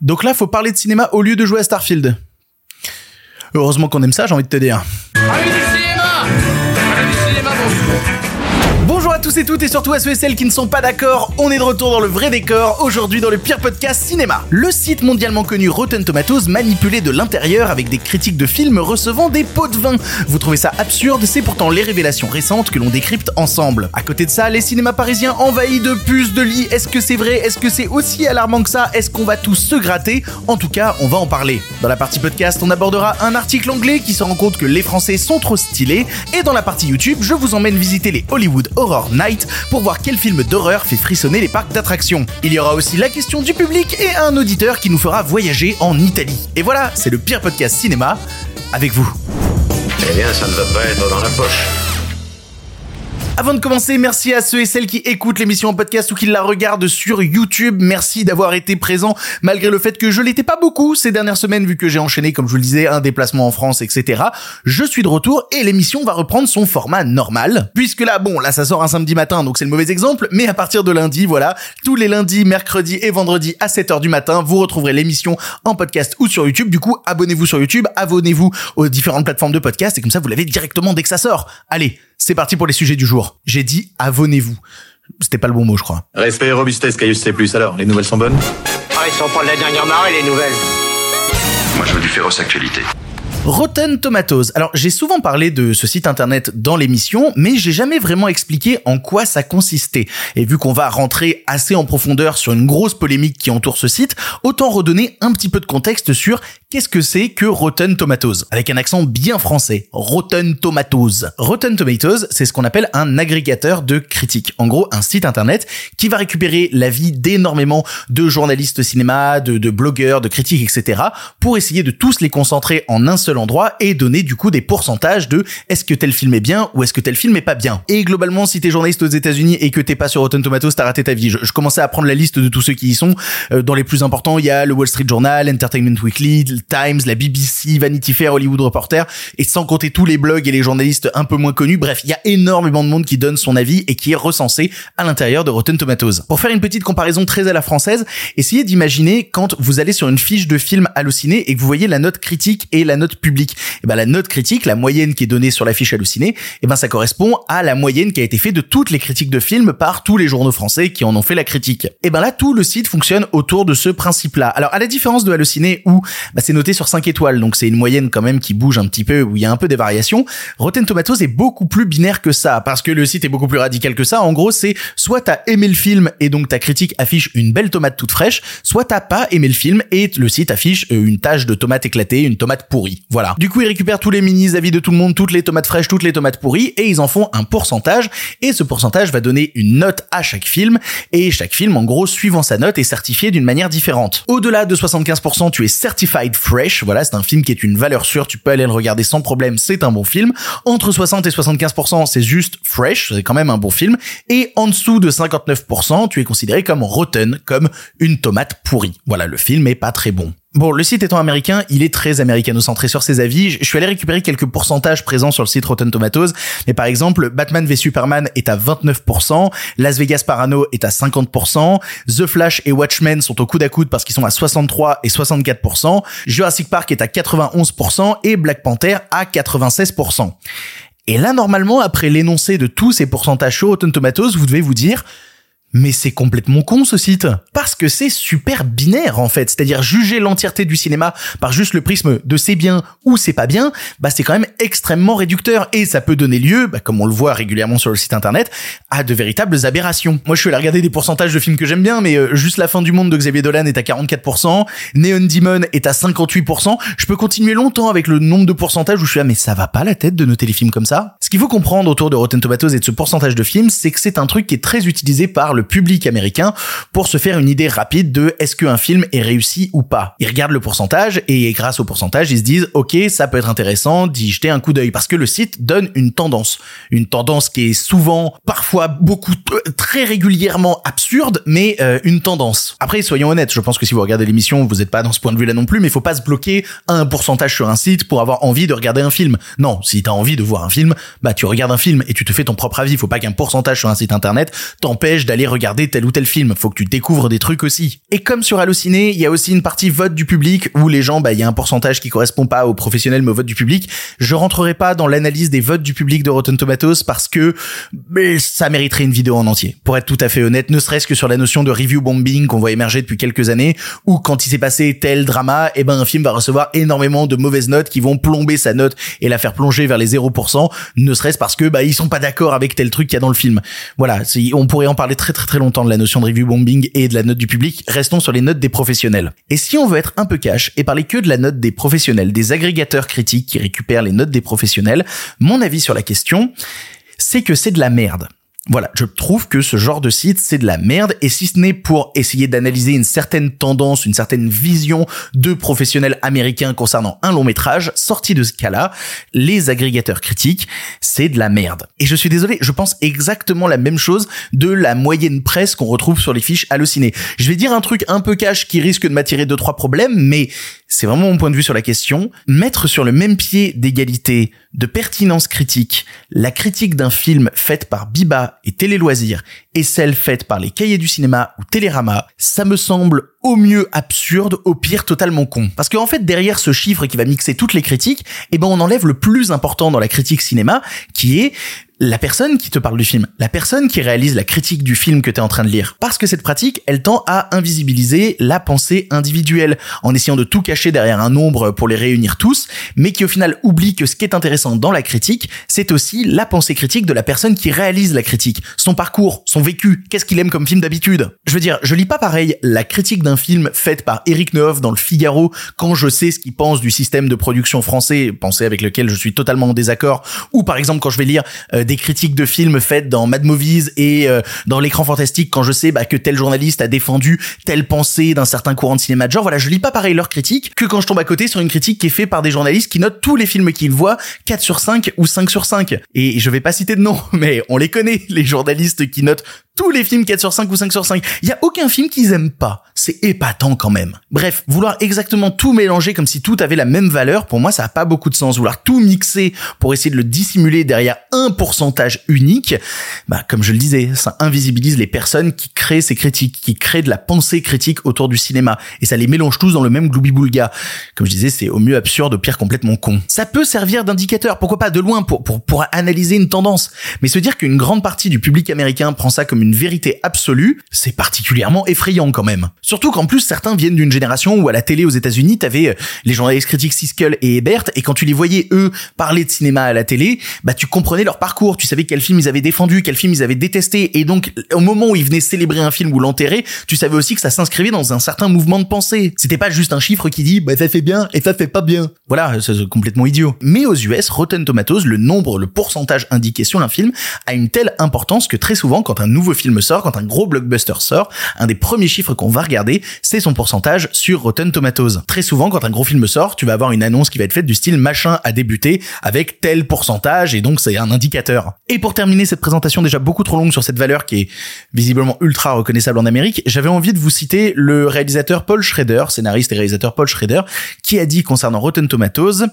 Donc là, faut parler de cinéma au lieu de jouer à Starfield. Heureusement qu'on aime ça, j'ai envie de te dire. Tous et toutes et surtout à ceux et celles qui ne sont pas d'accord, on est de retour dans le vrai décor, aujourd'hui dans le pire podcast cinéma. Le site mondialement connu Rotten Tomatoes manipulé de l'intérieur avec des critiques de films recevant des pots de vin. Vous trouvez ça absurde, c'est pourtant les révélations récentes que l'on décrypte ensemble. À côté de ça, les cinémas parisiens envahis de puces de lits, est-ce que c'est vrai? Est-ce que c'est aussi alarmant que ça? Est-ce qu'on va tous se gratter? En tout cas, on va en parler. Dans la partie podcast, on abordera un article anglais qui se rend compte que les Français sont trop stylés, et dans la partie YouTube, je vous emmène visiter les Hollywood Horror Night pour voir quel film d'horreur fait frissonner les parcs d'attractions. Il y aura aussi la question du public et un auditeur qui nous fera voyager en Italie. Et voilà, c'est le pire podcast cinéma avec vous. Eh bien, ça ne va pas être dans la poche. Avant de commencer, merci à ceux et celles qui écoutent l'émission en podcast ou qui la regardent sur YouTube. Merci d'avoir été présent malgré le fait que je l'étais pas beaucoup ces dernières semaines vu que j'ai enchaîné, comme je vous le disais, un déplacement en France, etc. Je suis de retour et l'émission va reprendre son format normal. Puisque là, bon, là ça sort un samedi matin, donc c'est le mauvais exemple, mais à partir de lundi, voilà, tous les lundis, mercredis et vendredis à 7h du matin, vous retrouverez l'émission en podcast ou sur YouTube. Du coup, abonnez-vous sur YouTube, abonnez-vous aux différentes plateformes de podcast et comme ça vous l'avez directement dès que ça sort. Allez, c'est parti pour les sujets du jour. J'ai dit abonnez-vous. C'était pas le bon mot, je crois. Respect et robustesse, Caius C+. Alors, les nouvelles sont bonnes? Ah, ils sont pas de la dernière marée, les nouvelles Moi, je veux du féroce actualité. Rotten Tomatoes. Alors, j'ai souvent parlé de ce site internet dans l'émission, mais j'ai jamais vraiment expliqué en quoi ça consistait. Et vu qu'on va rentrer assez en profondeur sur une grosse polémique qui entoure ce site, autant redonner un petit peu de contexte sur qu'est-ce que c'est que Rotten Tomatoes. Avec un accent bien français. Rotten Tomatoes. Rotten Tomatoes, c'est ce qu'on appelle un agrégateur de critiques. En gros, un site internet qui va récupérer l'avis d'énormément de journalistes cinéma, de, de blogueurs, de critiques, etc. pour essayer de tous les concentrer en un seul endroit et donner du coup des pourcentages de est-ce que tel film est bien ou est-ce que tel film est pas bien. Et globalement, si t'es journaliste aux États-Unis et que t'es pas sur Rotten Tomatoes, t'as raté ta vie. Je, commençais à prendre la liste de tous ceux qui y sont. Euh, dans les plus importants, il y a le Wall Street Journal, Entertainment Weekly, Times, la BBC, Vanity Fair, Hollywood Reporter, et sans compter tous les blogs et les journalistes un peu moins connus. Bref, il y a énormément de monde qui donne son avis et qui est recensé à l'intérieur de Rotten Tomatoes. Pour faire une petite comparaison très à la française, essayez d'imaginer quand vous allez sur une fiche de film halluciné et que vous voyez la note critique et la note public. Et ben la note critique, la moyenne qui est donnée sur la fiche hallucinée, et ben ça correspond à la moyenne qui a été faite de toutes les critiques de films par tous les journaux français qui en ont fait la critique. Et ben là tout le site fonctionne autour de ce principe-là. Alors à la différence de halluciné où bah, c'est noté sur 5 étoiles, donc c'est une moyenne quand même qui bouge un petit peu, où il y a un peu des variations, Rotten Tomatoes est beaucoup plus binaire que ça, parce que le site est beaucoup plus radical que ça. En gros, c'est soit t'as aimé le film et donc ta critique affiche une belle tomate toute fraîche, soit t'as pas aimé le film et le site affiche euh, une tache de tomate éclatée, une tomate pourrie. Voilà. Du coup, ils récupèrent tous les mini avis de tout le monde, toutes les tomates fraîches, toutes les tomates pourries, et ils en font un pourcentage, et ce pourcentage va donner une note à chaque film, et chaque film, en gros, suivant sa note, est certifié d'une manière différente. Au-delà de 75%, tu es certified fresh, voilà, c'est un film qui est une valeur sûre, tu peux aller le regarder sans problème, c'est un bon film. Entre 60 et 75%, c'est juste fresh, c'est quand même un bon film, et en dessous de 59%, tu es considéré comme rotten, comme une tomate pourrie. Voilà, le film est pas très bon. Bon, le site étant américain, il est très américano-centré sur ses avis. Je suis allé récupérer quelques pourcentages présents sur le site Rotten Tomatoes. Mais par exemple, Batman v Superman est à 29%, Las Vegas Parano est à 50%, The Flash et Watchmen sont au coude à coude parce qu'ils sont à 63 et 64%, Jurassic Park est à 91% et Black Panther à 96%. Et là, normalement, après l'énoncé de tous ces pourcentages sur Rotten Tomatoes, vous devez vous dire, mais c'est complètement con ce site parce que c'est super binaire en fait, c'est-à-dire juger l'entièreté du cinéma par juste le prisme de c'est bien ou c'est pas bien, bah c'est quand même extrêmement réducteur et ça peut donner lieu, bah, comme on le voit régulièrement sur le site internet, à de véritables aberrations. Moi je suis allé regarder des pourcentages de films que j'aime bien, mais euh, juste la fin du monde de Xavier Dolan est à 44%, Neon Demon est à 58%. Je peux continuer longtemps avec le nombre de pourcentages où je suis là, mais ça va pas la tête de noter les films comme ça? Ce qu'il faut comprendre autour de Rotten Tomatoes et de ce pourcentage de films, c'est que c'est un truc qui est très utilisé par le public américain pour se faire une idée rapide de est-ce qu'un film est réussi ou pas. Ils regardent le pourcentage et grâce au pourcentage, ils se disent ok, ça peut être intéressant d'y jeter un coup d'œil parce que le site donne une tendance, une tendance qui est souvent, parfois beaucoup, très régulièrement absurde, mais euh, une tendance. Après, soyons honnêtes, je pense que si vous regardez l'émission, vous n'êtes pas dans ce point de vue-là non plus, mais il faut pas se bloquer à un pourcentage sur un site pour avoir envie de regarder un film. Non, si t'as envie de voir un film, bah tu regardes un film et tu te fais ton propre avis. Faut pas qu'un pourcentage sur un site internet t'empêche d'aller regarder tel ou tel film. Faut que tu découvres des trucs aussi. Et comme sur Allociné, il y a aussi une partie vote du public où les gens, bah, il y a un pourcentage qui correspond pas aux professionnels mais au vote du public. Je rentrerai pas dans l'analyse des votes du public de Rotten Tomatoes parce que mais ça mériterait une vidéo en entier. Pour être tout à fait honnête, ne serait-ce que sur la notion de review bombing qu'on voit émerger depuis quelques années, où quand il s'est passé tel drama, eh ben un film va recevoir énormément de mauvaises notes qui vont plomber sa note et la faire plonger vers les 0%, ne serait-ce parce que bah ils sont pas d'accord avec tel truc qu'il y a dans le film. Voilà, on pourrait en parler très très très longtemps de la notion de review bombing et de la note du public. Restons sur les notes des professionnels. Et si on veut être un peu cash et parler que de la note des professionnels, des agrégateurs critiques qui récupèrent les notes des professionnels, mon avis sur la question, c'est que c'est de la merde. Voilà, je trouve que ce genre de site, c'est de la merde, et si ce n'est pour essayer d'analyser une certaine tendance, une certaine vision de professionnels américains concernant un long métrage, sorti de ce cas-là, les agrégateurs critiques, c'est de la merde. Et je suis désolé, je pense exactement la même chose de la moyenne presse qu'on retrouve sur les fiches hallucinées. Je vais dire un truc un peu cash qui risque de m'attirer deux trois problèmes, mais c'est vraiment mon point de vue sur la question, mettre sur le même pied d'égalité, de pertinence critique, la critique d'un film faite par Biba et Télé Loisirs et celle faite par les Cahiers du cinéma ou Télérama, ça me semble au mieux absurde, au pire totalement con. Parce qu'en fait, derrière ce chiffre qui va mixer toutes les critiques, eh ben on enlève le plus important dans la critique cinéma, qui est la personne qui te parle du film, la personne qui réalise la critique du film que tu es en train de lire. Parce que cette pratique, elle tend à invisibiliser la pensée individuelle, en essayant de tout cacher derrière un nombre pour les réunir tous, mais qui au final oublie que ce qui est intéressant dans la critique, c'est aussi la pensée critique de la personne qui réalise la critique, son parcours, son vécu, qu'est-ce qu'il aime comme film d'habitude. Je veux dire, je lis pas pareil la critique d'un film faite par Eric Neuf dans le Figaro quand je sais ce qu'il pense du système de production français, pensée avec lequel je suis totalement en désaccord, ou par exemple quand je vais lire euh, des critiques de films faites dans Mad Movies et euh, dans l'écran fantastique quand je sais bah, que tel journaliste a défendu telle pensée d'un certain courant de cinéma de genre. Voilà, je lis pas pareil leurs critiques que quand je tombe à côté sur une critique qui est faite par des journalistes qui notent tous les films qu'ils voient 4 sur 5 ou 5 sur 5. Et je vais pas citer de nom, mais on les connaît, les journalistes qui notent tous les films 4 sur 5 ou 5 sur 5. Il y a aucun film qu'ils aiment pas. C'est épatant quand même. Bref, vouloir exactement tout mélanger comme si tout avait la même valeur, pour moi ça a pas beaucoup de sens. Vouloir tout mixer pour essayer de le dissimuler derrière un pourcentage unique, bah comme je le disais, ça invisibilise les personnes qui créent ces critiques, qui créent de la pensée critique autour du cinéma et ça les mélange tous dans le même gloubi-boulga. Comme je disais, c'est au mieux absurde, au pire complètement con. Ça peut servir d'indicateur, pourquoi pas de loin pour pour pour analyser une tendance, mais se dire qu'une grande partie du public américain prend ça comme une vérité absolue, c'est particulièrement effrayant quand même. Surtout qu'en plus certains viennent d'une génération où à la télé aux États-Unis, t'avais euh, les journalistes critiques Siskel et Ebert, et quand tu les voyais eux parler de cinéma à la télé, bah tu comprenais leur parcours, tu savais quel film ils avaient défendu, quel film ils avaient détesté, et donc au moment où ils venaient célébrer un film ou l'enterrer, tu savais aussi que ça s'inscrivait dans un certain mouvement de pensée. C'était pas juste un chiffre qui dit bah ça fait bien et ça fait pas bien. Voilà, c'est complètement idiot. Mais aux US, Rotten Tomatoes, le nombre, le pourcentage indiqué sur un film a une telle importance que très souvent quand un nouveau film sort, quand un gros blockbuster sort, un des premiers chiffres qu'on va regarder c'est son pourcentage sur Rotten Tomatoes. Très souvent, quand un gros film sort, tu vas avoir une annonce qui va être faite du style machin à débuter avec tel pourcentage et donc c'est un indicateur. Et pour terminer cette présentation déjà beaucoup trop longue sur cette valeur qui est visiblement ultra reconnaissable en Amérique, j'avais envie de vous citer le réalisateur Paul Schrader, scénariste et réalisateur Paul Schrader, qui a dit concernant Rotten Tomatoes,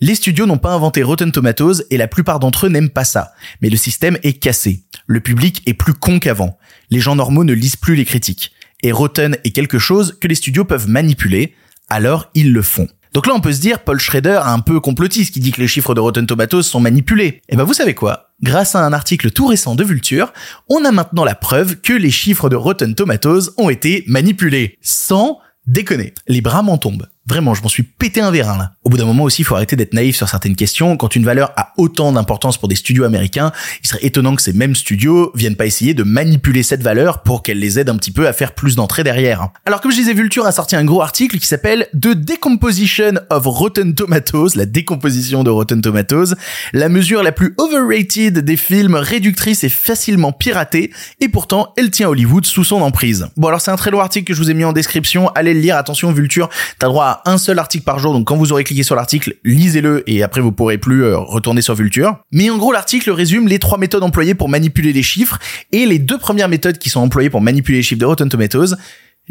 les studios n'ont pas inventé Rotten Tomatoes et la plupart d'entre eux n'aiment pas ça. Mais le système est cassé. Le public est plus con qu'avant. Les gens normaux ne lisent plus les critiques et Rotten est quelque chose que les studios peuvent manipuler, alors ils le font. Donc là, on peut se dire, Paul Schrader un peu complotiste qui dit que les chiffres de Rotten Tomatoes sont manipulés. Et eh ben, vous savez quoi? Grâce à un article tout récent de Vulture, on a maintenant la preuve que les chiffres de Rotten Tomatoes ont été manipulés. Sans déconner. Les bras m'en tombent. Vraiment, je m'en suis pété un vérin là. Au bout d'un moment aussi, il faut arrêter d'être naïf sur certaines questions. Quand une valeur a autant d'importance pour des studios américains, il serait étonnant que ces mêmes studios viennent pas essayer de manipuler cette valeur pour qu'elle les aide un petit peu à faire plus d'entrées derrière. Alors comme je disais, Vulture a sorti un gros article qui s'appelle The Decomposition of Rotten Tomatoes, la décomposition de Rotten Tomatoes, la mesure la plus overrated des films réductrice et facilement piratée, et pourtant elle tient Hollywood sous son emprise. Bon alors c'est un très long article que je vous ai mis en description, allez le lire, attention Vulture, t'as droit à un seul article par jour. Donc quand vous aurez cliqué sur l'article, lisez-le et après vous pourrez plus euh, retourner sur Vulture. Mais en gros, l'article résume les trois méthodes employées pour manipuler les chiffres et les deux premières méthodes qui sont employées pour manipuler les chiffres de Rotten Tomatoes.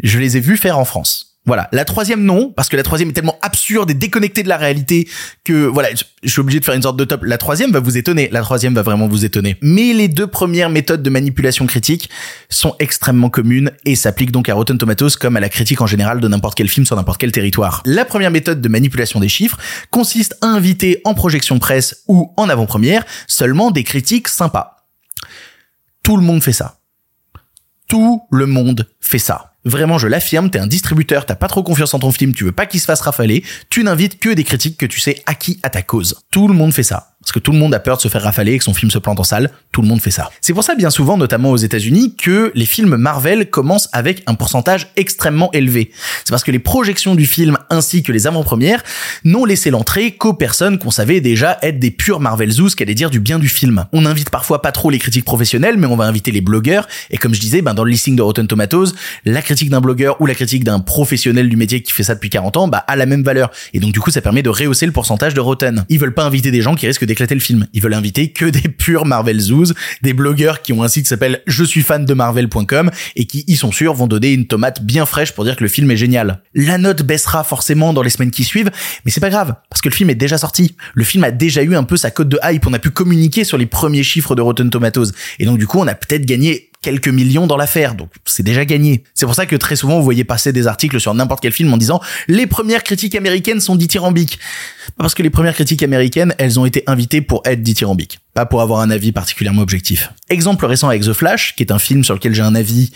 Je les ai vues faire en France. Voilà. La troisième, non, parce que la troisième est tellement absurde et déconnectée de la réalité que, voilà, je suis obligé de faire une sorte de top. La troisième va vous étonner. La troisième va vraiment vous étonner. Mais les deux premières méthodes de manipulation critique sont extrêmement communes et s'appliquent donc à Rotten Tomatoes comme à la critique en général de n'importe quel film sur n'importe quel territoire. La première méthode de manipulation des chiffres consiste à inviter en projection presse ou en avant-première seulement des critiques sympas. Tout le monde fait ça. Tout le monde fait ça. Vraiment, je l'affirme, t'es un distributeur, t'as pas trop confiance en ton film, tu veux pas qu'il se fasse rafaler, tu n'invites que des critiques que tu sais acquis à ta cause. Tout le monde fait ça. Parce que tout le monde a peur de se faire rafaler et que son film se plante en salle. Tout le monde fait ça. C'est pour ça, bien souvent, notamment aux États-Unis, que les films Marvel commencent avec un pourcentage extrêmement élevé. C'est parce que les projections du film ainsi que les avant-premières n'ont laissé l'entrée qu'aux personnes qu'on savait déjà être des purs Marvel Zoos, qu'allaient dire du bien du film. On invite parfois pas trop les critiques professionnelles, mais on va inviter les blogueurs. Et comme je disais, ben, dans le listing de Rotten Tomatoes, la critique d'un blogueur ou la critique d'un professionnel du métier qui fait ça depuis 40 ans, bah, a la même valeur. Et donc, du coup, ça permet de rehausser le pourcentage de Rotten. Ils veulent pas inviter des gens qui risquent d'éclater le film. Ils veulent inviter que des purs Marvel Zoos, des blogueurs qui ont un site qui s'appelle je suis fan de Marvel.com et qui, ils sont sûrs, vont donner une tomate bien fraîche pour dire que le film est génial. La note baissera forcément dans les semaines qui suivent, mais c'est pas grave, parce que le film est déjà sorti. Le film a déjà eu un peu sa cote de hype, on a pu communiquer sur les premiers chiffres de Rotten Tomatoes. Et donc, du coup, on a peut-être gagné quelques millions dans l'affaire, donc c'est déjà gagné. C'est pour ça que très souvent vous voyez passer des articles sur n'importe quel film en disant les premières critiques américaines sont dithyrambiques. Parce que les premières critiques américaines, elles ont été invitées pour être dithyrambiques, pas pour avoir un avis particulièrement objectif. Exemple récent avec The Flash, qui est un film sur lequel j'ai un avis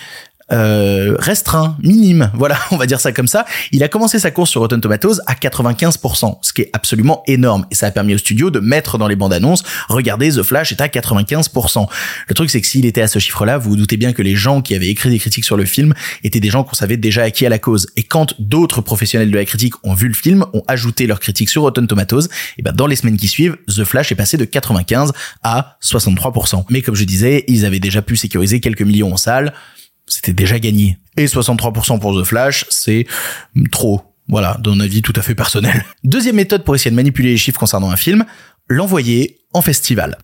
euh, restreint, minime, voilà, on va dire ça comme ça. Il a commencé sa course sur Rotten Tomatoes à 95%, ce qui est absolument énorme. Et ça a permis au studio de mettre dans les bandes annonces, regardez, The Flash est à 95%. Le truc, c'est que s'il était à ce chiffre-là, vous vous doutez bien que les gens qui avaient écrit des critiques sur le film étaient des gens qu'on savait déjà acquis à la cause. Et quand d'autres professionnels de la critique ont vu le film, ont ajouté leurs critiques sur Rotten Tomatoes, et ben dans les semaines qui suivent, The Flash est passé de 95 à 63%. Mais comme je disais, ils avaient déjà pu sécuriser quelques millions en salle c'était déjà gagné. Et 63% pour The Flash, c'est trop. Voilà, d'un avis tout à fait personnel. Deuxième méthode pour essayer de manipuler les chiffres concernant un film, l'envoyer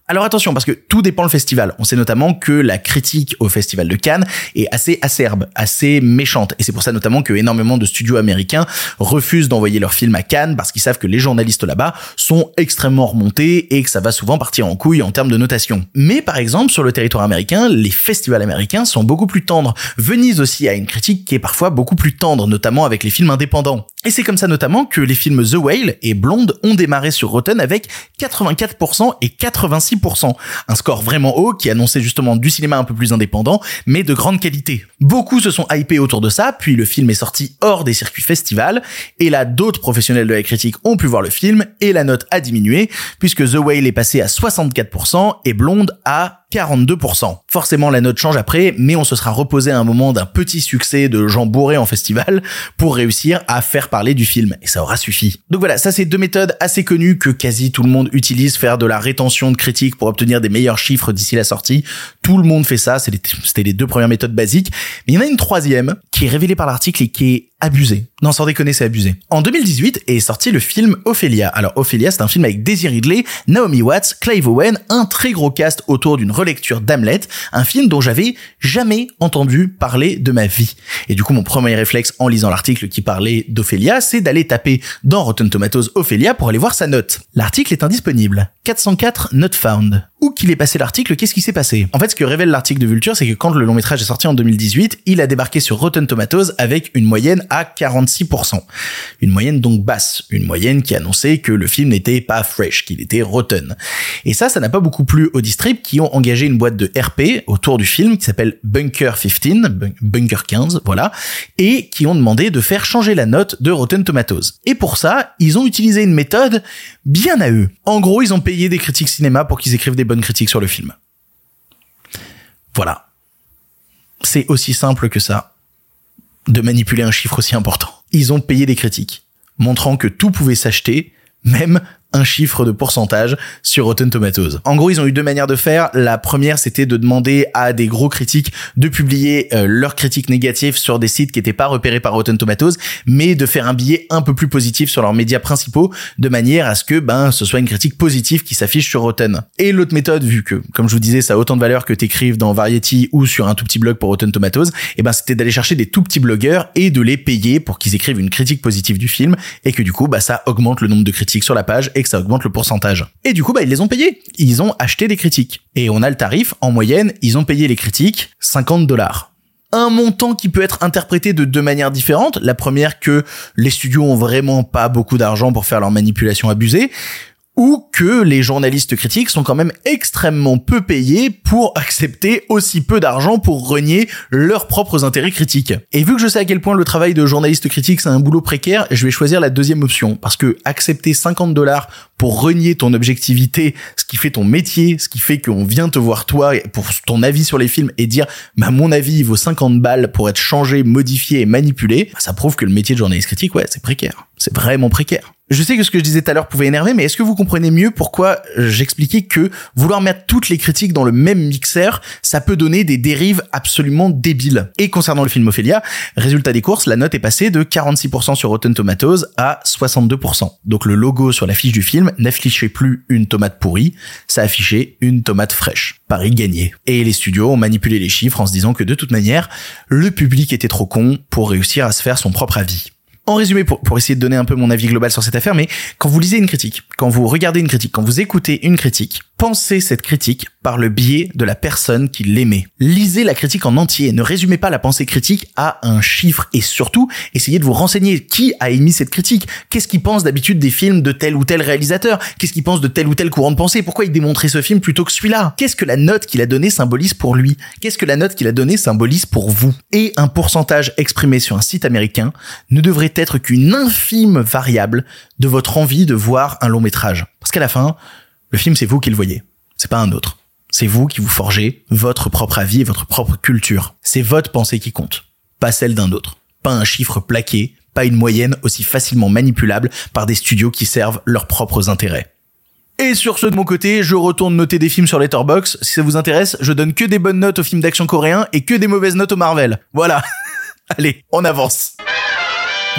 Alors attention, parce que tout dépend le festival. On sait notamment que la critique au festival de Cannes est assez acerbe, assez méchante. Et c'est pour ça notamment que énormément de studios américains refusent d'envoyer leurs films à Cannes parce qu'ils savent que les journalistes là-bas sont extrêmement remontés et que ça va souvent partir en couille en termes de notation. Mais par exemple, sur le territoire américain, les festivals américains sont beaucoup plus tendres. Venise aussi a une critique qui est parfois beaucoup plus tendre, notamment avec les films indépendants. Et c'est comme ça notamment que les films The Whale et Blonde ont démarré sur Rotten avec 84% et 86%. Un score vraiment haut qui annonçait justement du cinéma un peu plus indépendant, mais de grande qualité. Beaucoup se sont hypés autour de ça, puis le film est sorti hors des circuits festivals, et là d'autres professionnels de la critique ont pu voir le film, et la note a diminué, puisque The Whale est passé à 64% et Blonde à 42%. Forcément, la note change après, mais on se sera reposé à un moment d'un petit succès de gens bourrés en festival pour réussir à faire parler du film. Et ça aura suffi. Donc voilà, ça c'est deux méthodes assez connues que quasi tout le monde utilise, faire de la rétention de critiques pour obtenir des meilleurs chiffres d'ici la sortie. Tout le monde fait ça, c'était les deux premières méthodes basiques. Mais il y en a une troisième qui est révélée par l'article et qui est abusé. Non, sans déconner, c'est abusé. En 2018 est sorti le film Ophélia. Alors Ophélia, c'est un film avec Daisy Ridley, Naomi Watts, Clive Owen, un très gros cast autour d'une relecture d'Hamlet, un film dont j'avais jamais entendu parler de ma vie. Et du coup, mon premier réflexe en lisant l'article qui parlait d'Ophélia, c'est d'aller taper dans Rotten Tomatoes Ophélia pour aller voir sa note. L'article est indisponible. 404 not found. Où qu'il est passé l'article, qu'est-ce qui s'est passé? En fait, ce que révèle l'article de Vulture, c'est que quand le long métrage est sorti en 2018, il a débarqué sur Rotten Tomatoes avec une moyenne à 46%. Une moyenne donc basse, une moyenne qui annonçait que le film n'était pas fresh, qu'il était rotten. Et ça, ça n'a pas beaucoup plu aux distrib qui ont engagé une boîte de RP autour du film qui s'appelle Bunker 15, Bunker 15, voilà, et qui ont demandé de faire changer la note de Rotten Tomatoes. Et pour ça, ils ont utilisé une méthode bien à eux. En gros, ils ont payé des critiques cinéma pour qu'ils écrivent des bonnes critiques sur le film. Voilà. C'est aussi simple que ça de manipuler un chiffre aussi important. Ils ont payé des critiques, montrant que tout pouvait s'acheter, même un chiffre de pourcentage sur Rotten Tomatoes. En gros, ils ont eu deux manières de faire. La première, c'était de demander à des gros critiques de publier euh, leurs critiques négatives sur des sites qui n'étaient pas repérés par Rotten Tomatoes, mais de faire un billet un peu plus positif sur leurs médias principaux, de manière à ce que ben ce soit une critique positive qui s'affiche sur Rotten. Et l'autre méthode, vu que, comme je vous disais, ça a autant de valeur que t'écrives dans Variety ou sur un tout petit blog pour Rotten Tomatoes, et eh ben c'était d'aller chercher des tout petits blogueurs et de les payer pour qu'ils écrivent une critique positive du film, et que du coup, bah ça augmente le nombre de critiques sur la page et ça augmente le pourcentage. Et du coup, bah ils les ont payés. Ils ont acheté des critiques. Et on a le tarif, en moyenne, ils ont payé les critiques 50 dollars un montant qui peut être interprété de deux manières différentes. La première que les studios ont vraiment pas beaucoup d'argent pour faire leur manipulation abusée ou que les journalistes critiques sont quand même extrêmement peu payés pour accepter aussi peu d'argent pour renier leurs propres intérêts critiques. Et vu que je sais à quel point le travail de journaliste critique c'est un boulot précaire, je vais choisir la deuxième option parce que accepter 50 dollars pour renier ton objectivité, ce qui fait ton métier, ce qui fait qu'on vient te voir toi pour ton avis sur les films et dire bah mon avis vaut 50 balles pour être changé, modifié et manipulé, bah, ça prouve que le métier de journaliste critique ouais, c'est précaire. C'est vraiment précaire. Je sais que ce que je disais tout à l'heure pouvait énerver, mais est-ce que vous comprenez mieux pourquoi j'expliquais que vouloir mettre toutes les critiques dans le même mixeur, ça peut donner des dérives absolument débiles. Et concernant le film Ophélia, résultat des courses, la note est passée de 46% sur Rotten Tomatoes à 62%. Donc le logo sur l'affiche du film n'affichait plus une tomate pourrie, ça affichait une tomate fraîche. Paris gagné. Et les studios ont manipulé les chiffres en se disant que de toute manière, le public était trop con pour réussir à se faire son propre avis. En résumé, pour, essayer de donner un peu mon avis global sur cette affaire, mais quand vous lisez une critique, quand vous regardez une critique, quand vous écoutez une critique, pensez cette critique par le biais de la personne qui l'émet. Lisez la critique en entier, ne résumez pas la pensée critique à un chiffre et surtout, essayez de vous renseigner qui a émis cette critique, qu'est-ce qu'il pense d'habitude des films de tel ou tel réalisateur, qu'est-ce qu'il pense de tel ou tel courant de pensée, pourquoi il démontrait ce film plutôt que celui-là, qu'est-ce que la note qu'il a donnée symbolise pour lui, qu'est-ce que la note qu'il a donnée symbolise pour vous? Et un pourcentage exprimé sur un site américain ne devrait être qu'une infime variable de votre envie de voir un long métrage. Parce qu'à la fin, le film, c'est vous qui le voyez. C'est pas un autre. C'est vous qui vous forgez votre propre avis et votre propre culture. C'est votre pensée qui compte, pas celle d'un autre. Pas un chiffre plaqué, pas une moyenne aussi facilement manipulable par des studios qui servent leurs propres intérêts. Et sur ce de mon côté, je retourne noter des films sur Letterboxd. Si ça vous intéresse, je donne que des bonnes notes aux films d'action coréens et que des mauvaises notes aux Marvel. Voilà. Allez, on avance.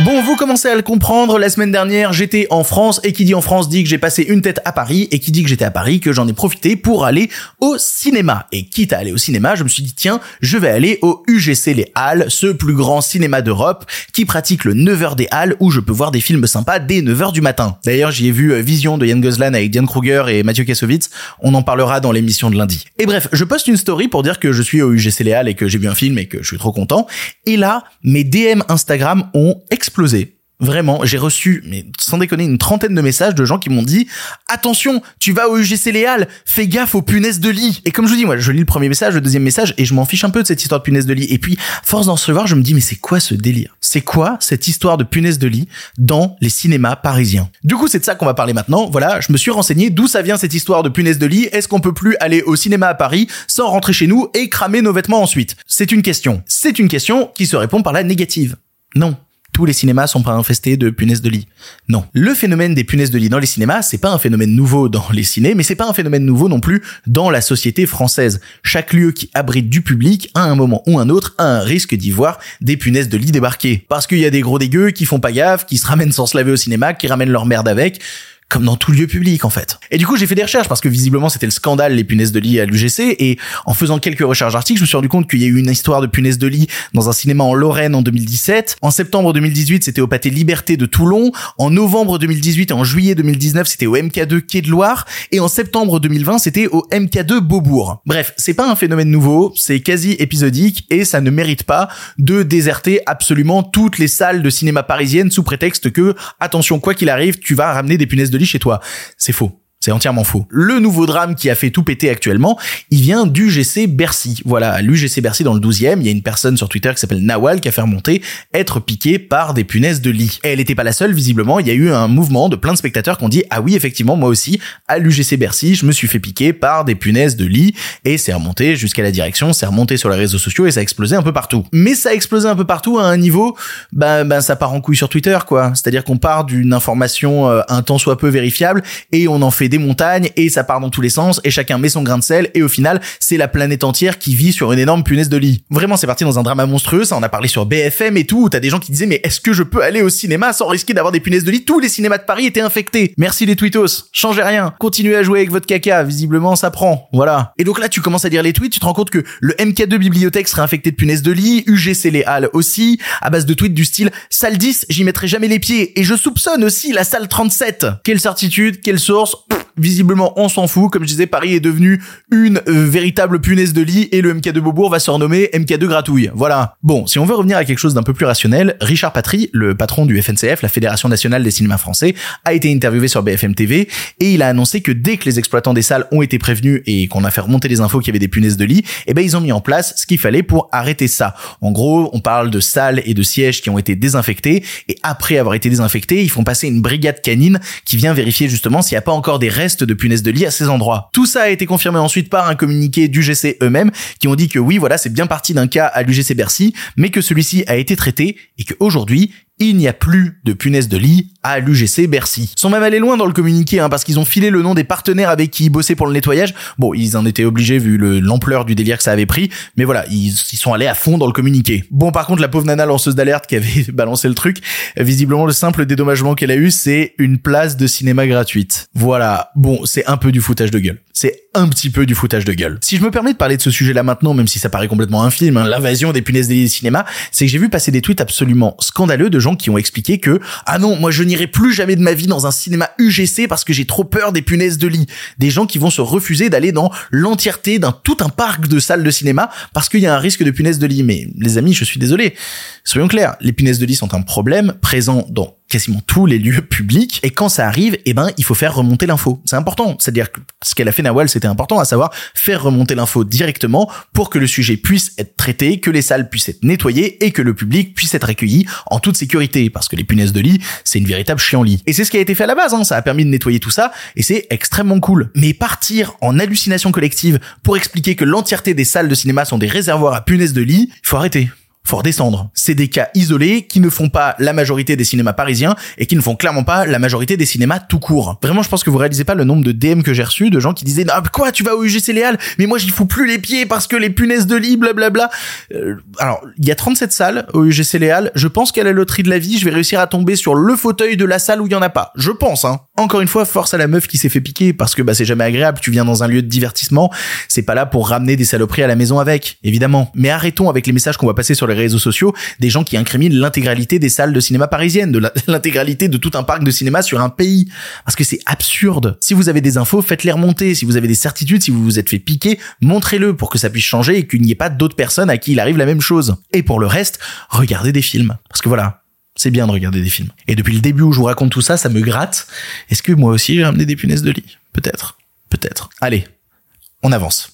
Bon, vous commencez à le comprendre, la semaine dernière, j'étais en France, et qui dit en France dit que j'ai passé une tête à Paris, et qui dit que j'étais à Paris, que j'en ai profité pour aller au cinéma. Et quitte à aller au cinéma, je me suis dit, tiens, je vais aller au UGC Les Halles, ce plus grand cinéma d'Europe, qui pratique le 9h des Halles, où je peux voir des films sympas dès 9h du matin. D'ailleurs, j'y ai vu euh, Vision de Yann Goslan avec Diane Kruger et Mathieu Kassovitz, on en parlera dans l'émission de lundi. Et bref, je poste une story pour dire que je suis au UGC Les Halles et que j'ai vu un film et que je suis trop content. Et là, mes DM Instagram ont explosé. Vraiment, j'ai reçu, mais sans déconner, une trentaine de messages de gens qui m'ont dit attention, tu vas au UGC Léal, fais gaffe aux punaises de lit. Et comme je vous dis, moi, je lis le premier message, le deuxième message, et je m'en fiche un peu de cette histoire de punaises de lit. Et puis, force d'en recevoir, je me dis mais c'est quoi ce délire? C'est quoi cette histoire de punaises de lit dans les cinémas parisiens? Du coup, c'est de ça qu'on va parler maintenant. Voilà, je me suis renseigné d'où ça vient cette histoire de punaises de lit. Est-ce qu'on peut plus aller au cinéma à Paris sans rentrer chez nous et cramer nos vêtements ensuite? C'est une question. C'est une question qui se répond par la négative. Non, tous les cinémas sont pas infestés de punaises de lit. Non. Le phénomène des punaises de lit dans les cinémas, c'est pas un phénomène nouveau dans les ciné, mais c'est pas un phénomène nouveau non plus dans la société française. Chaque lieu qui abrite du public, à un moment ou un autre, a un risque d'y voir des punaises de lit débarquer. Parce qu'il y a des gros dégueux qui font pas gaffe, qui se ramènent sans se laver au cinéma, qui ramènent leur merde avec comme dans tout lieu public en fait. Et du coup, j'ai fait des recherches parce que visiblement c'était le scandale les punaises de lit à l'UGC et en faisant quelques recherches d'articles, je me suis rendu compte qu'il y a eu une histoire de punaises de lit dans un cinéma en Lorraine en 2017. En septembre 2018, c'était au pâté Liberté de Toulon. En novembre 2018 et en juillet 2019, c'était au MK2 Quai de Loire et en septembre 2020, c'était au MK2 Beaubourg. Bref, c'est pas un phénomène nouveau, c'est quasi épisodique et ça ne mérite pas de déserter absolument toutes les salles de cinéma parisiennes sous prétexte que attention quoi qu'il arrive, tu vas ramener des punaises de lit chez toi. C'est faux. C'est entièrement faux. Le nouveau drame qui a fait tout péter actuellement, il vient du GC Bercy. Voilà, l'UGC Bercy dans le 12e, il y a une personne sur Twitter qui s'appelle Nawal qui a fait remonter être piqué par des punaises de lit. Et elle n'était pas la seule, visiblement, il y a eu un mouvement de plein de spectateurs qui ont dit ah oui, effectivement, moi aussi, à l'UGC Bercy, je me suis fait piquer par des punaises de lit et c'est remonté jusqu'à la direction, c'est remonté sur les réseaux sociaux et ça a explosé un peu partout. Mais ça a explosé un peu partout à un niveau, ben, ben ça part en couille sur Twitter, quoi. C'est-à-dire qu'on part d'une information euh, un tant soit peu vérifiable et on en fait des montagnes et ça part dans tous les sens et chacun met son grain de sel et au final, c'est la planète entière qui vit sur une énorme punaise de lit. Vraiment, c'est parti dans un drama monstrueux, ça on a parlé sur BFM et tout, t'as des gens qui disaient mais est-ce que je peux aller au cinéma sans risquer d'avoir des punaises de lit? Tous les cinémas de Paris étaient infectés. Merci les tweetos, changez rien, continuez à jouer avec votre caca, visiblement ça prend. Voilà. Et donc là, tu commences à lire les tweets, tu te rends compte que le MK2 bibliothèque serait infecté de punaises de lit, UGC les Halles aussi, à base de tweets du style salle 10, j'y mettrai jamais les pieds et je soupçonne aussi la salle 37. Quelle certitude, quelle source? Visiblement on s'en fout. Comme je disais, Paris est devenu une euh, véritable punaise de lit et le MK de Beaubourg va se renommer MK2 Gratouille. Voilà. Bon, si on veut revenir à quelque chose d'un peu plus rationnel, Richard Patry, le patron du FNCF, la Fédération nationale des cinémas français, a été interviewé sur BFM TV et il a annoncé que dès que les exploitants des salles ont été prévenus et qu'on a fait remonter les infos qu'il y avait des punaises de lit, eh ben ils ont mis en place ce qu'il fallait pour arrêter ça. En gros, on parle de salles et de sièges qui ont été désinfectés et après avoir été désinfectés, ils font passer une brigade canine qui vient vérifier justement s'il n'y a pas encore des restes de punaises de lit à ces endroits. Tout ça a été confirmé ensuite par un communiqué du GC eux-mêmes qui ont dit que oui, voilà, c'est bien parti d'un cas à l'UGC Bercy, mais que celui-ci a été traité et qu'aujourd'hui, il n'y a plus de punaises de lit à l'UGC Bercy. Ils sont même allés loin dans le communiqué, hein, parce qu'ils ont filé le nom des partenaires avec qui ils bossaient pour le nettoyage. Bon, ils en étaient obligés vu l'ampleur du délire que ça avait pris, mais voilà, ils, ils, sont allés à fond dans le communiqué. Bon, par contre, la pauvre nana lanceuse d'alerte qui avait balancé le truc, visiblement le simple dédommagement qu'elle a eu, c'est une place de cinéma gratuite. Voilà. Bon, c'est un peu du foutage de gueule. C'est un petit peu du foutage de gueule. Si je me permets de parler de ce sujet-là maintenant, même si ça paraît complètement infime, hein, l'invasion des punaises des cinémas, c'est que j'ai vu passer des tweets absolument scandaleux de gens qui ont expliqué que ah non, moi je n'irai plus jamais de ma vie dans un cinéma UGC parce que j'ai trop peur des punaises de lit. Des gens qui vont se refuser d'aller dans l'entièreté d'un tout un parc de salles de cinéma parce qu'il y a un risque de punaises de lit. Mais les amis, je suis désolé. Soyons clairs, les punaises de lit sont un problème présent dans quasiment tous les lieux publics. Et quand ça arrive eh ben il faut faire remonter l'info. C'est important. C'est à dire que ce qu'elle a fait Nawal c'était important à savoir faire remonter l'info directement pour que le sujet puisse être traité que les salles puissent être nettoyées et que le public puisse être accueilli en toute sécurité. Parce que les punaises de lit c'est une véritable lit. Et c'est ce qui a été fait à la base hein. ça a permis de nettoyer tout ça et c'est extrêmement cool. Mais partir en hallucination collective pour expliquer que l'entièreté des salles de cinéma sont des réservoirs à punaises de lit il faut arrêter faut redescendre. C'est des cas isolés qui ne font pas la majorité des cinémas parisiens et qui ne font clairement pas la majorité des cinémas tout court. Vraiment, je pense que vous réalisez pas le nombre de DM que j'ai reçus de gens qui disaient ah, quoi, tu vas au UGC Léal, mais moi j'y fous plus les pieds parce que les punaises de lit, blablabla. Euh, alors, il y a 37 salles au UGC Léal. Je pense qu'à la loterie de la vie, je vais réussir à tomber sur le fauteuil de la salle où il y en a pas. Je pense, hein. Encore une fois, force à la meuf qui s'est fait piquer parce que bah c'est jamais agréable. Tu viens dans un lieu de divertissement, c'est pas là pour ramener des saloperies à la maison avec, évidemment. Mais arrêtons avec les messages qu'on va passer sur les réseaux sociaux, des gens qui incriminent l'intégralité des salles de cinéma parisiennes, de l'intégralité de tout un parc de cinéma sur un pays. Parce que c'est absurde. Si vous avez des infos, faites-les remonter. Si vous avez des certitudes, si vous vous êtes fait piquer, montrez-le pour que ça puisse changer et qu'il n'y ait pas d'autres personnes à qui il arrive la même chose. Et pour le reste, regardez des films. Parce que voilà, c'est bien de regarder des films. Et depuis le début où je vous raconte tout ça, ça me gratte. Est-ce que moi aussi j'ai ramené des punaises de lit? Peut-être. Peut-être. Allez, on avance.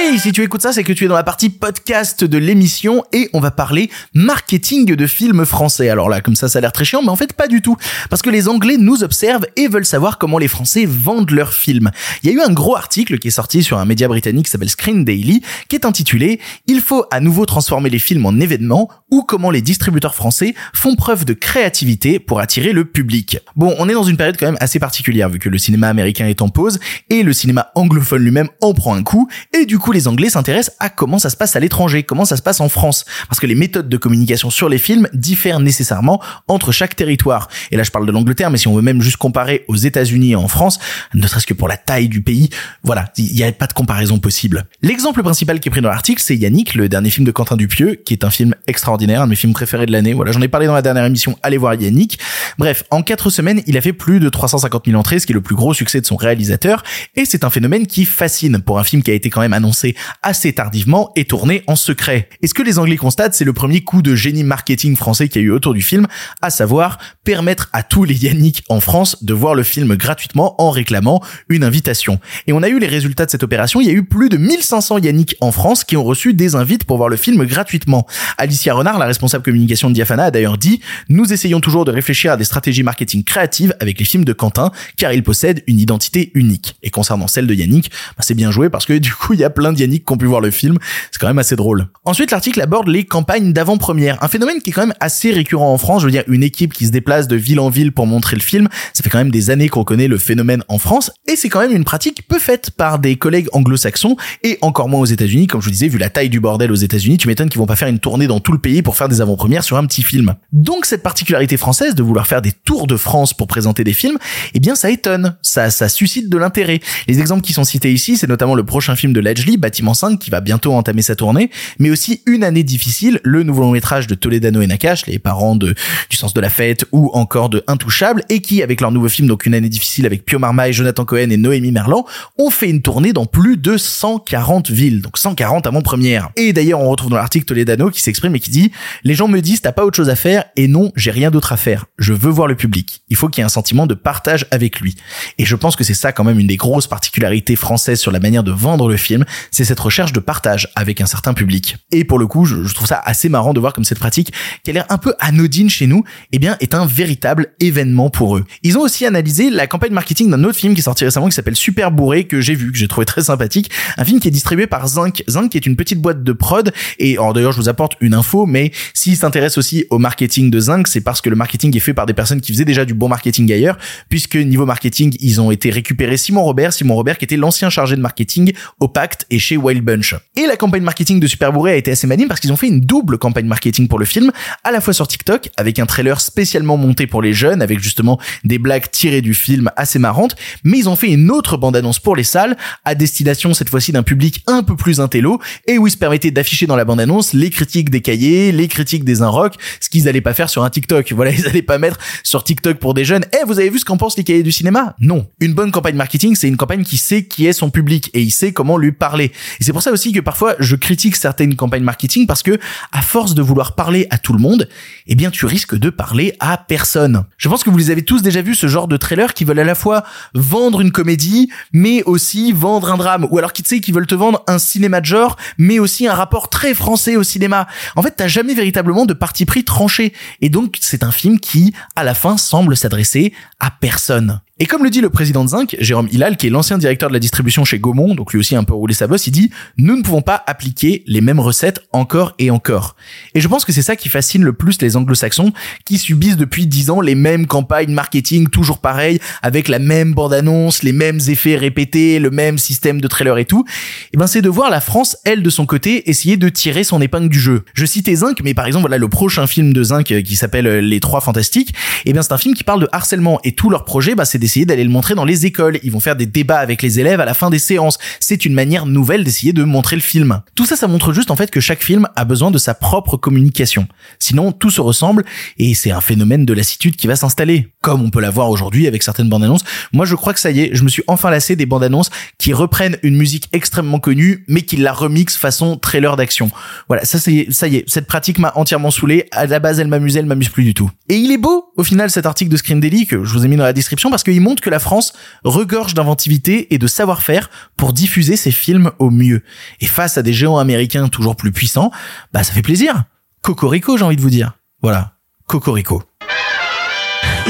Hey, si tu écoutes ça, c'est que tu es dans la partie podcast de l'émission et on va parler marketing de films français. Alors là, comme ça, ça a l'air très chiant, mais en fait pas du tout. Parce que les Anglais nous observent et veulent savoir comment les Français vendent leurs films. Il y a eu un gros article qui est sorti sur un média britannique qui s'appelle Screen Daily, qui est intitulé Il faut à nouveau transformer les films en événements ou comment les distributeurs français font preuve de créativité pour attirer le public. Bon, on est dans une période quand même assez particulière vu que le cinéma américain est en pause et le cinéma anglophone lui-même en prend un coup et du coup les Anglais s'intéressent à comment ça se passe à l'étranger, comment ça se passe en France. Parce que les méthodes de communication sur les films diffèrent nécessairement entre chaque territoire. Et là, je parle de l'Angleterre, mais si on veut même juste comparer aux États-Unis et en France, ne serait-ce que pour la taille du pays, voilà, il n'y a pas de comparaison possible. L'exemple principal qui est pris dans l'article, c'est Yannick, le dernier film de Quentin Dupieux, qui est un film extraordinaire, un de mes films préférés de l'année. Voilà, j'en ai parlé dans la dernière émission, allez voir Yannick. Bref, en quatre semaines, il a fait plus de 350 000 entrées, ce qui est le plus gros succès de son réalisateur, et c'est un phénomène qui fascine pour un film qui a été quand même annoncé assez tardivement et tourné en secret. Et ce que les Anglais constatent, c'est le premier coup de génie marketing français qu'il y a eu autour du film, à savoir permettre à tous les Yannick en France de voir le film gratuitement en réclamant une invitation. Et on a eu les résultats de cette opération, il y a eu plus de 1500 Yannick en France qui ont reçu des invites pour voir le film gratuitement. Alicia Renard, la responsable communication de Diafana, a d'ailleurs dit "Nous essayons toujours de réfléchir à des stratégies marketing créatives avec les films de Quentin car ils possèdent une identité unique." Et concernant celle de Yannick, bah, c'est bien joué parce que du coup, il y a plein qui ont pu voir le film. C'est quand même assez drôle. Ensuite, l'article aborde les campagnes d'avant-première, un phénomène qui est quand même assez récurrent en France. Je veux dire, une équipe qui se déplace de ville en ville pour montrer le film. Ça fait quand même des années qu'on connaît le phénomène en France et c'est quand même une pratique peu faite par des collègues anglo-saxons et encore moins aux États-Unis. Comme je vous disais, vu la taille du bordel aux États-Unis, tu m'étonnes qu'ils vont pas faire une tournée dans tout le pays pour faire des avant-premières sur un petit film. Donc cette particularité française de vouloir faire des tours de France pour présenter des films, eh bien ça étonne, ça ça suscite de l'intérêt. Les exemples qui sont cités ici, c'est notamment le prochain film de Ledgely, Bâtiment 5, qui va bientôt entamer sa tournée, mais aussi Une année difficile, le nouveau long métrage de Toledano et Nakash, les parents de du sens de la fête ou encore de Intouchable, et qui avec leur nouveau film donc Une année difficile avec Pio Marmaille, Jonathan Cohen et Noémie Merlan, ont fait une tournée dans plus de 140 villes, donc 140 mon première Et d'ailleurs, on retrouve dans l'article Toledano qui s'exprime et qui dit "Les gens me disent t'as pas autre chose à faire et non, j'ai rien d'autre à faire. Je veux voir le public. Il faut qu'il y ait un sentiment de partage avec lui." Et je pense que c'est ça quand même une des grosses particularités françaises sur la manière de vendre le film, c'est cette recherche de partage avec un certain public. Et pour le coup, je, trouve ça assez marrant de voir comme cette pratique, qui a l'air un peu anodine chez nous, eh bien, est un véritable événement pour eux. Ils ont aussi analysé la campagne marketing d'un autre film qui est sorti récemment qui s'appelle Super Bourré, que j'ai vu, que j'ai trouvé très sympathique. Un film qui est distribué par Zinc. Zinc qui est une petite boîte de prod. Et d'ailleurs, je vous apporte une info, mais s'ils s'intéressent aussi au marketing de Zinc, c'est parce que le marketing est fait par des personnes qui faisaient déjà du bon marketing ailleurs, puisque niveau marketing, ils ont été récupérés Simon Robert, Simon Robert qui était l'ancien chargé de marketing au Pacte et chez Wild Bunch. Et la campagne marketing de Super Bourré a été assez maligne parce qu'ils ont fait une double campagne marketing pour le film, à la fois sur TikTok, avec un trailer spécialement monté pour les jeunes, avec justement des blagues tirées du film assez marrantes, mais ils ont fait une autre bande-annonce pour les salles, à destination cette fois-ci d'un public un peu plus intello, et où ils se permettaient d'afficher dans la bande-annonce les critiques des cahiers, les critiques des Inrock, ce qu'ils allaient pas faire sur un TikTok. Voilà, ils allaient pas mettre sur TikTok pour des jeunes, eh, vous avez vu ce qu'en pensent les cahiers du cinéma? Non. Une bonne campagne marketing, c'est une campagne qui sait qui est son public, et il sait comment lui parler. Et c'est pour ça aussi que parfois, je critique certaines campagnes marketing parce que, à force de vouloir parler à tout le monde, eh bien, tu risques de parler à personne. Je pense que vous les avez tous déjà vu ce genre de trailers qui veulent à la fois vendre une comédie, mais aussi vendre un drame, ou alors qui tu sais, qui veulent te vendre un cinéma de genre, mais aussi un rapport très français au cinéma. En fait, t'as jamais véritablement de parti pris tranché. Et donc, c'est un film qui, à la fin, semble s'adresser à personne. Et comme le dit le président de Zinc, Jérôme Hilal, qui est l'ancien directeur de la distribution chez Gaumont, donc lui aussi un peu roulé sa bosse, il dit « Nous ne pouvons pas appliquer les mêmes recettes encore et encore. » Et je pense que c'est ça qui fascine le plus les anglo-saxons, qui subissent depuis dix ans les mêmes campagnes marketing toujours pareilles, avec la même bande-annonce, les mêmes effets répétés, le même système de trailer et tout. Et ben c'est de voir la France, elle, de son côté, essayer de tirer son épingle du jeu. Je citais Zinc, mais par exemple, voilà, le prochain film de Zinc euh, qui s'appelle euh, Les Trois Fantastiques, et bien c'est un film qui parle de harcèlement, et tout leur projet, bah, c'est essayer d'aller le montrer dans les écoles. Ils vont faire des débats avec les élèves à la fin des séances. C'est une manière nouvelle d'essayer de montrer le film. Tout ça, ça montre juste en fait que chaque film a besoin de sa propre communication. Sinon, tout se ressemble et c'est un phénomène de lassitude qui va s'installer. Comme on peut l'avoir aujourd'hui avec certaines bandes annonces. Moi, je crois que ça y est, je me suis enfin lassé des bandes annonces qui reprennent une musique extrêmement connue, mais qui la remixent façon trailer d'action. Voilà, ça c'est, ça y est, cette pratique m'a entièrement saoulé. À la base, elle m'amusait, elle m'amuse plus du tout. Et il est beau, au final, cet article de Scream Daily que je vous ai mis dans la description parce qu'il montre que la France regorge d'inventivité et de savoir-faire pour diffuser ses films au mieux. Et face à des géants américains toujours plus puissants, bah ça fait plaisir. Cocorico, j'ai envie de vous dire. Voilà. Cocorico.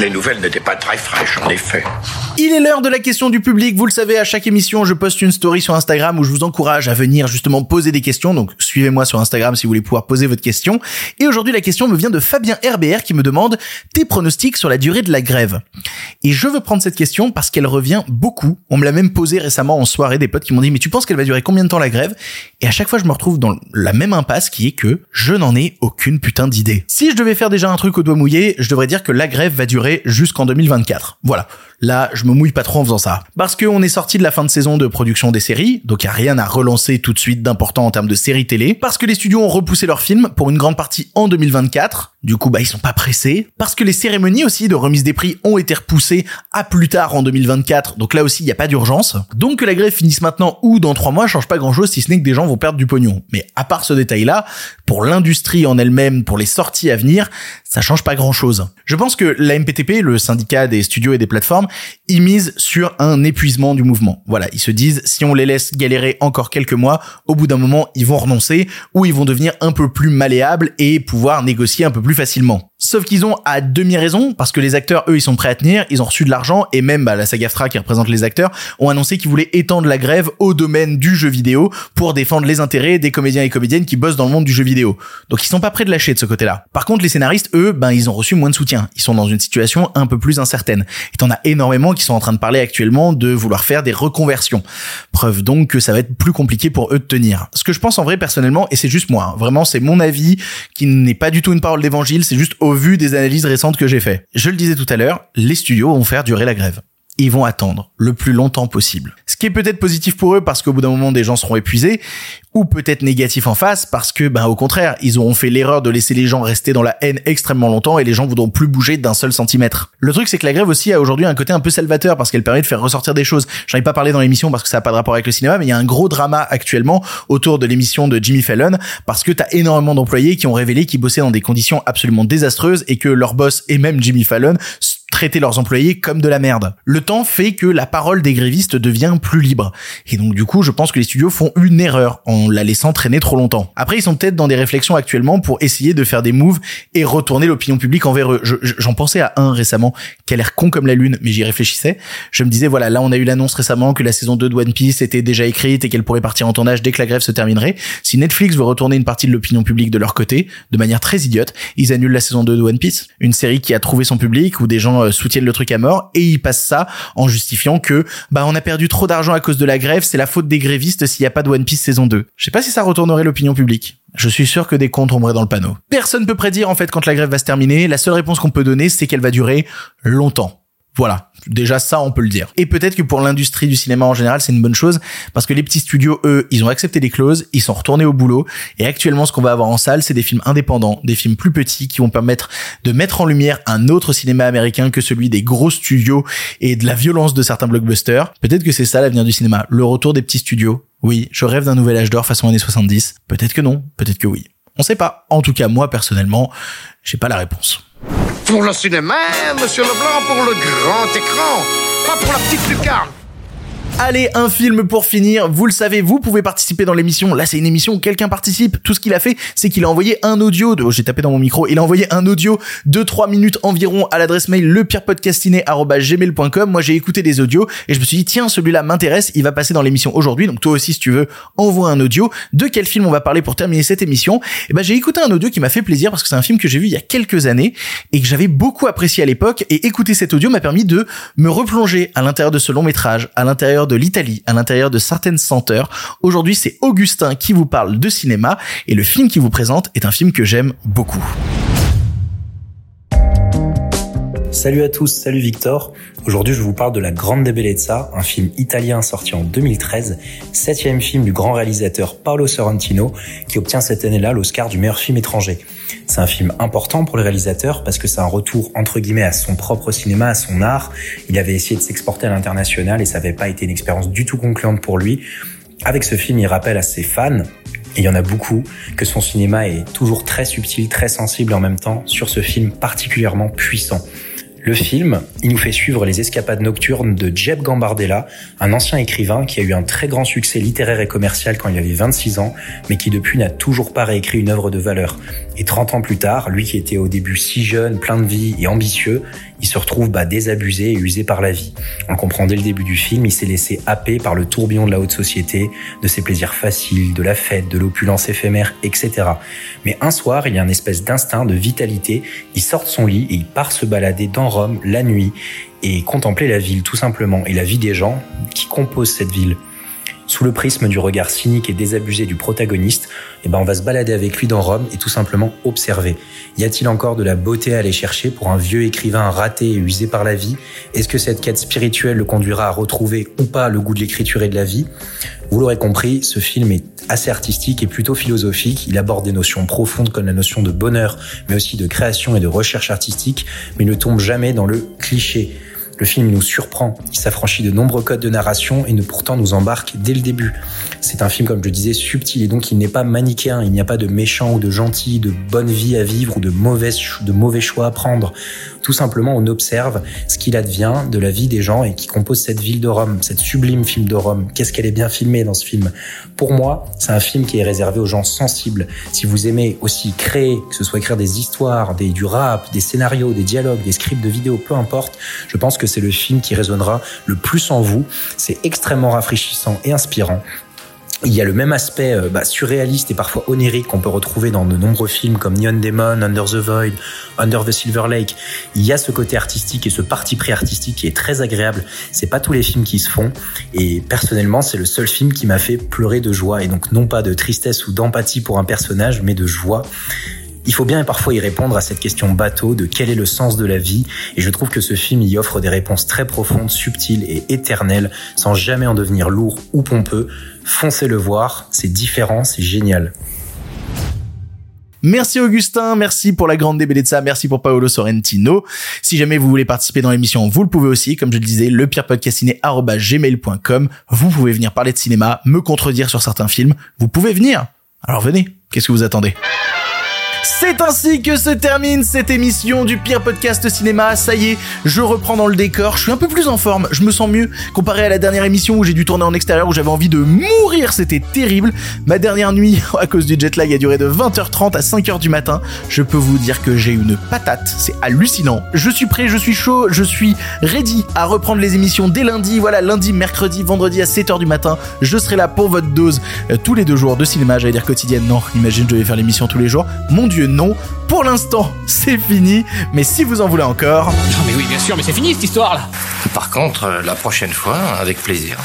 Les nouvelles n'étaient pas très fraîches, en effet. Il est l'heure de la question du public. Vous le savez, à chaque émission, je poste une story sur Instagram où je vous encourage à venir justement poser des questions. Donc, suivez-moi sur Instagram si vous voulez pouvoir poser votre question. Et aujourd'hui, la question me vient de Fabien RBR qui me demande tes pronostics sur la durée de la grève? Et je veux prendre cette question parce qu'elle revient beaucoup. On me l'a même posée récemment en soirée des potes qui m'ont dit, mais tu penses qu'elle va durer combien de temps la grève? Et à chaque fois, je me retrouve dans la même impasse qui est que je n'en ai aucune putain d'idée. Si je devais faire déjà un truc au doigt mouillé, je devrais dire que la grève va durer jusqu'en 2024. Voilà. Là, je me mouille pas trop en faisant ça. Parce qu'on est sorti de la fin de saison de production des séries, donc y a rien à relancer tout de suite d'important en termes de séries télé. Parce que les studios ont repoussé leurs films pour une grande partie en 2024. Du coup, bah, ils sont pas pressés. Parce que les cérémonies aussi de remise des prix ont été repoussées à plus tard en 2024. Donc là aussi, il n'y a pas d'urgence. Donc que la grève finisse maintenant ou dans trois mois change pas grand chose si ce n'est que des gens vont perdre du pognon. Mais à part ce détail-là, pour l'industrie en elle-même, pour les sorties à venir, ça change pas grand chose. Je pense que la MPTP, le syndicat des studios et des plateformes, ils misent sur un épuisement du mouvement. Voilà, ils se disent si on les laisse galérer encore quelques mois, au bout d'un moment, ils vont renoncer ou ils vont devenir un peu plus malléables et pouvoir négocier un peu plus facilement. Sauf qu'ils ont à demi raison parce que les acteurs eux ils sont prêts à tenir, ils ont reçu de l'argent et même bah, la SAG-AFTRA qui représente les acteurs ont annoncé qu'ils voulaient étendre la grève au domaine du jeu vidéo pour défendre les intérêts des comédiens et comédiennes qui bossent dans le monde du jeu vidéo. Donc ils sont pas prêts de lâcher de ce côté-là. Par contre les scénaristes eux ben ils ont reçu moins de soutien, ils sont dans une situation un peu plus incertaine. Et t'en as énormément qui sont en train de parler actuellement de vouloir faire des reconversions. Preuve donc que ça va être plus compliqué pour eux de tenir. Ce que je pense en vrai personnellement et c'est juste moi, hein, vraiment c'est mon avis qui n'est pas du tout une parole d'évangile, c'est juste vu des analyses récentes que j'ai fait. Je le disais tout à l'heure, les studios vont faire durer la grève. Ils vont attendre le plus longtemps possible. Ce qui est peut-être positif pour eux parce qu'au bout d'un moment des gens seront épuisés, ou peut-être négatif en face parce que ben au contraire ils auront fait l'erreur de laisser les gens rester dans la haine extrêmement longtemps et les gens voudront plus bouger d'un seul centimètre. Le truc c'est que la grève aussi a aujourd'hui un côté un peu salvateur parce qu'elle permet de faire ressortir des choses. J'en ai pas parlé dans l'émission parce que ça a pas de rapport avec le cinéma mais il y a un gros drama actuellement autour de l'émission de Jimmy Fallon parce que t'as énormément d'employés qui ont révélé qu'ils bossaient dans des conditions absolument désastreuses et que leur boss et même Jimmy Fallon traiter leurs employés comme de la merde. Le temps fait que la parole des grévistes devient plus libre. Et donc du coup, je pense que les studios font une erreur en la laissant traîner trop longtemps. Après, ils sont peut-être dans des réflexions actuellement pour essayer de faire des moves et retourner l'opinion publique envers eux. J'en pensais à un récemment qui a l'air con comme la lune, mais j'y réfléchissais. Je me disais, voilà, là on a eu l'annonce récemment que la saison 2 de One Piece était déjà écrite et qu'elle pourrait partir en tournage dès que la grève se terminerait. Si Netflix veut retourner une partie de l'opinion publique de leur côté, de manière très idiote, ils annulent la saison 2 de One Piece. Une série qui a trouvé son public, où des gens euh, soutiennent le truc à mort, et ils passent ça en justifiant que, bah on a perdu trop d'argent à cause de la grève, c'est la faute des grévistes s'il n'y a pas de One Piece saison 2. Je sais pas si ça retournerait l'opinion publique. Je suis sûr que des comptes tomberaient dans le panneau. Personne peut prédire en fait quand la grève va se terminer. La seule réponse qu'on peut donner, c'est qu'elle va durer longtemps. Voilà. Déjà ça, on peut le dire. Et peut-être que pour l'industrie du cinéma en général, c'est une bonne chose parce que les petits studios, eux, ils ont accepté les clauses, ils sont retournés au boulot. Et actuellement, ce qu'on va avoir en salle, c'est des films indépendants, des films plus petits qui vont permettre de mettre en lumière un autre cinéma américain que celui des gros studios et de la violence de certains blockbusters. Peut-être que c'est ça l'avenir du cinéma, le retour des petits studios. Oui, je rêve d'un nouvel âge d'or façon années 70. Peut-être que non, peut-être que oui. On sait pas. En tout cas, moi, personnellement, j'ai pas la réponse. Pour le cinéma, monsieur Leblanc, pour le grand écran, pas pour la petite lucarne. Allez, un film pour finir. Vous le savez, vous pouvez participer dans l'émission. Là, c'est une émission où quelqu'un participe. Tout ce qu'il a fait, c'est qu'il a envoyé un audio de, oh, j'ai tapé dans mon micro, il a envoyé un audio de 3 minutes environ à l'adresse mail lepirepodcastiné.gmail.com. Moi, j'ai écouté des audios et je me suis dit, tiens, celui-là m'intéresse, il va passer dans l'émission aujourd'hui. Donc, toi aussi, si tu veux, envoie un audio. De quel film on va parler pour terminer cette émission? Et ben, j'ai écouté un audio qui m'a fait plaisir parce que c'est un film que j'ai vu il y a quelques années et que j'avais beaucoup apprécié à l'époque et écouter cet audio m'a permis de me replonger à l'intérieur de ce long métrage, à l'intérieur de l'Italie, à l'intérieur de certaines senteurs. Aujourd'hui, c'est Augustin qui vous parle de cinéma et le film qui vous présente est un film que j'aime beaucoup. Salut à tous, salut Victor. Aujourd'hui, je vous parle de La Grande Bellezza, un film italien sorti en 2013, septième film du grand réalisateur Paolo Sorrentino, qui obtient cette année-là l'Oscar du meilleur film étranger. C'est un film important pour le réalisateur parce que c'est un retour entre guillemets à son propre cinéma, à son art. Il avait essayé de s'exporter à l'international et ça n'avait pas été une expérience du tout concluante pour lui. Avec ce film, il rappelle à ses fans et il y en a beaucoup, que son cinéma est toujours très subtil, très sensible en même temps sur ce film particulièrement puissant. Le film, il nous fait suivre les escapades nocturnes de Jeb Gambardella, un ancien écrivain qui a eu un très grand succès littéraire et commercial quand il avait 26 ans, mais qui depuis n'a toujours pas réécrit une œuvre de valeur. Et 30 ans plus tard, lui qui était au début si jeune, plein de vie et ambitieux, il se retrouve bah, désabusé et usé par la vie. On le comprend dès le début du film, il s'est laissé happer par le tourbillon de la haute société, de ses plaisirs faciles, de la fête, de l'opulence éphémère, etc. Mais un soir, il y a un espèce d'instinct de vitalité, il sort de son lit et il part se balader dans Rome la nuit et contempler la ville tout simplement et la vie des gens qui composent cette ville. Sous le prisme du regard cynique et désabusé du protagoniste, eh ben on va se balader avec lui dans Rome et tout simplement observer. Y a-t-il encore de la beauté à aller chercher pour un vieux écrivain raté et usé par la vie? Est-ce que cette quête spirituelle le conduira à retrouver ou pas le goût de l'écriture et de la vie? Vous l'aurez compris, ce film est assez artistique et plutôt philosophique. Il aborde des notions profondes comme la notion de bonheur, mais aussi de création et de recherche artistique, mais ne tombe jamais dans le cliché. Le film nous surprend, il s'affranchit de nombreux codes de narration et ne pourtant nous embarque dès le début. C'est un film, comme je disais, subtil et donc il n'est pas manichéen, il n'y a pas de méchant ou de gentil, de bonne vie à vivre ou de, de mauvais choix à prendre. Tout simplement, on observe ce qu'il advient de la vie des gens et qui composent cette ville de Rome, cette sublime film de Rome. Qu'est-ce qu'elle est bien filmée dans ce film? Pour moi, c'est un film qui est réservé aux gens sensibles. Si vous aimez aussi créer, que ce soit écrire des histoires, du rap, des scénarios, des dialogues, des scripts de vidéos, peu importe, je pense que c'est le film qui résonnera le plus en vous. C'est extrêmement rafraîchissant et inspirant. Il y a le même aspect euh, bah, surréaliste et parfois onirique qu'on peut retrouver dans de nombreux films comme Neon Demon, Under the Void, Under the Silver Lake. Il y a ce côté artistique et ce parti pris artistique qui est très agréable. C'est pas tous les films qui se font et personnellement c'est le seul film qui m'a fait pleurer de joie et donc non pas de tristesse ou d'empathie pour un personnage mais de joie. Il faut bien parfois y répondre à cette question bateau de quel est le sens de la vie, et je trouve que ce film y offre des réponses très profondes, subtiles et éternelles, sans jamais en devenir lourd ou pompeux. Foncez le voir, c'est différent, c'est génial. Merci Augustin, merci pour la grande ça, merci pour Paolo Sorrentino. Si jamais vous voulez participer dans l'émission, vous le pouvez aussi, comme je le disais, le gmail.com. Vous pouvez venir parler de cinéma, me contredire sur certains films, vous pouvez venir. Alors venez, qu'est-ce que vous attendez? C'est ainsi que se termine cette émission du pire podcast cinéma. Ça y est, je reprends dans le décor. Je suis un peu plus en forme. Je me sens mieux comparé à la dernière émission où j'ai dû tourner en extérieur où j'avais envie de mourir. C'était terrible. Ma dernière nuit, à cause du jet lag, a duré de 20h30 à 5h du matin. Je peux vous dire que j'ai une patate. C'est hallucinant. Je suis prêt, je suis chaud, je suis ready à reprendre les émissions dès lundi. Voilà, lundi, mercredi, vendredi à 7h du matin. Je serai là pour votre dose euh, tous les deux jours de cinéma. J'allais dire quotidienne. Non, imagine, je devais faire l'émission tous les jours. Dieu, non. Pour l'instant, c'est fini, mais si vous en voulez encore... Non mais oui, bien sûr, mais c'est fini cette histoire-là Par contre, euh, la prochaine fois, avec plaisir.